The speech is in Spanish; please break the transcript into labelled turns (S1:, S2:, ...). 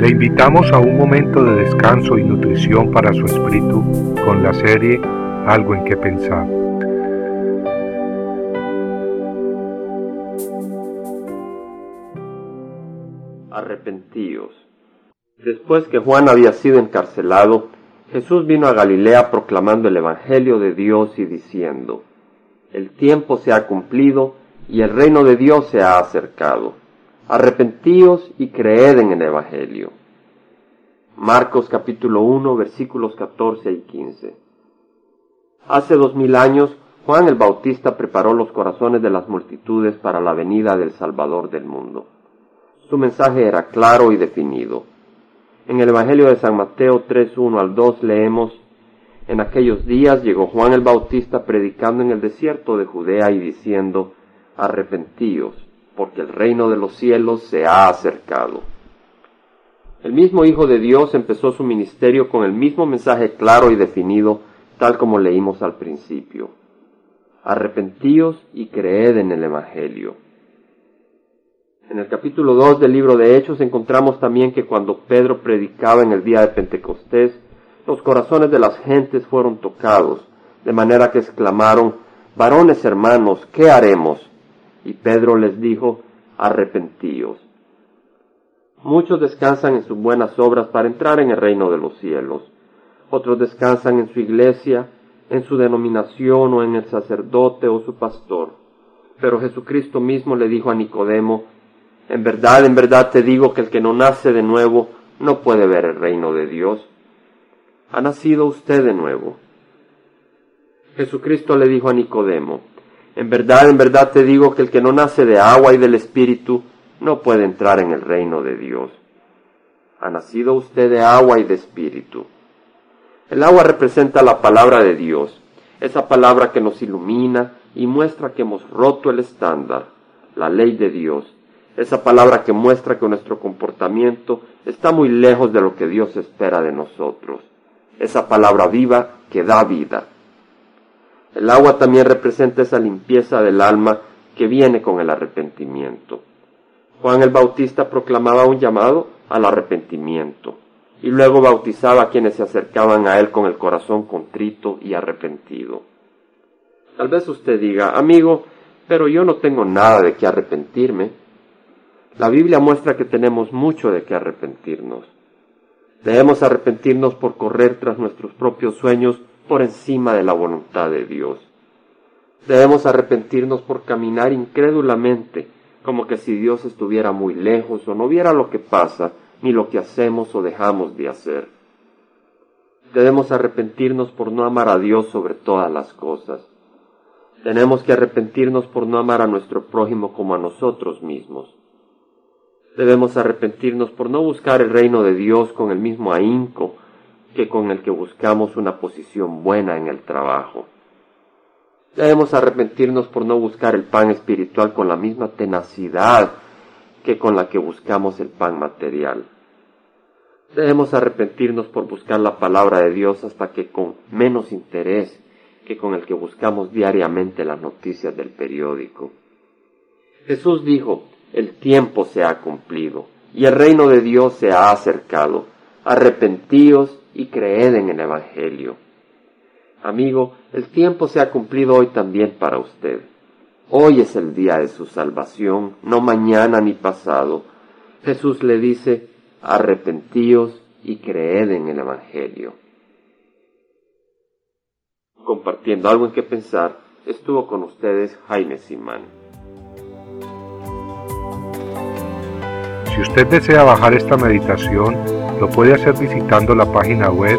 S1: Le invitamos a un momento de descanso y nutrición para su espíritu con la serie Algo en que pensar.
S2: Arrepentíos. Después que Juan había sido encarcelado, Jesús vino a Galilea proclamando el Evangelio de Dios y diciendo, El tiempo se ha cumplido y el reino de Dios se ha acercado. Arrepentíos y creed en el Evangelio. Marcos capítulo 1 versículos 14 y 15. Hace dos mil años, Juan el Bautista preparó los corazones de las multitudes para la venida del Salvador del mundo. Su mensaje era claro y definido. En el Evangelio de San Mateo 3, 1 al 2 leemos, En aquellos días llegó Juan el Bautista predicando en el desierto de Judea y diciendo, arrepentíos, porque el reino de los cielos se ha acercado. El mismo Hijo de Dios empezó su ministerio con el mismo mensaje claro y definido, tal como leímos al principio. Arrepentíos y creed en el Evangelio. En el capítulo 2 del libro de Hechos encontramos también que cuando Pedro predicaba en el día de Pentecostés, los corazones de las gentes fueron tocados, de manera que exclamaron, varones hermanos, ¿qué haremos? Y Pedro les dijo, arrepentíos. Muchos descansan en sus buenas obras para entrar en el reino de los cielos. Otros descansan en su iglesia, en su denominación o en el sacerdote o su pastor. Pero Jesucristo mismo le dijo a Nicodemo, en verdad, en verdad te digo que el que no nace de nuevo no puede ver el reino de Dios. ¿Ha nacido usted de nuevo? Jesucristo le dijo a Nicodemo, en verdad, en verdad te digo que el que no nace de agua y del Espíritu no puede entrar en el reino de Dios. Ha nacido usted de agua y de Espíritu. El agua representa la palabra de Dios, esa palabra que nos ilumina y muestra que hemos roto el estándar, la ley de Dios, esa palabra que muestra que nuestro comportamiento está muy lejos de lo que Dios espera de nosotros, esa palabra viva que da vida. El agua también representa esa limpieza del alma que viene con el arrepentimiento. Juan el Bautista proclamaba un llamado al arrepentimiento y luego bautizaba a quienes se acercaban a él con el corazón contrito y arrepentido. Tal vez usted diga, amigo, pero yo no tengo nada de qué arrepentirme. La Biblia muestra que tenemos mucho de qué arrepentirnos. Debemos arrepentirnos por correr tras nuestros propios sueños por encima de la voluntad de Dios. Debemos arrepentirnos por caminar incrédulamente, como que si Dios estuviera muy lejos o no viera lo que pasa, ni lo que hacemos o dejamos de hacer. Debemos arrepentirnos por no amar a Dios sobre todas las cosas. Tenemos que arrepentirnos por no amar a nuestro prójimo como a nosotros mismos. Debemos arrepentirnos por no buscar el reino de Dios con el mismo ahínco que con el que buscamos una posición buena en el trabajo. Debemos arrepentirnos por no buscar el pan espiritual con la misma tenacidad que con la que buscamos el pan material. Debemos arrepentirnos por buscar la palabra de Dios hasta que con menos interés que con el que buscamos diariamente las noticias del periódico. Jesús dijo, el tiempo se ha cumplido y el reino de Dios se ha acercado. Arrepentíos y creed en el Evangelio. Amigo, el tiempo se ha cumplido hoy también para usted. Hoy es el día de su salvación, no mañana ni pasado. Jesús le dice, arrepentíos y creed en el Evangelio. Compartiendo algo en que pensar, estuvo con ustedes Jaime Simán.
S1: Si usted desea bajar esta meditación, lo puede hacer visitando la página web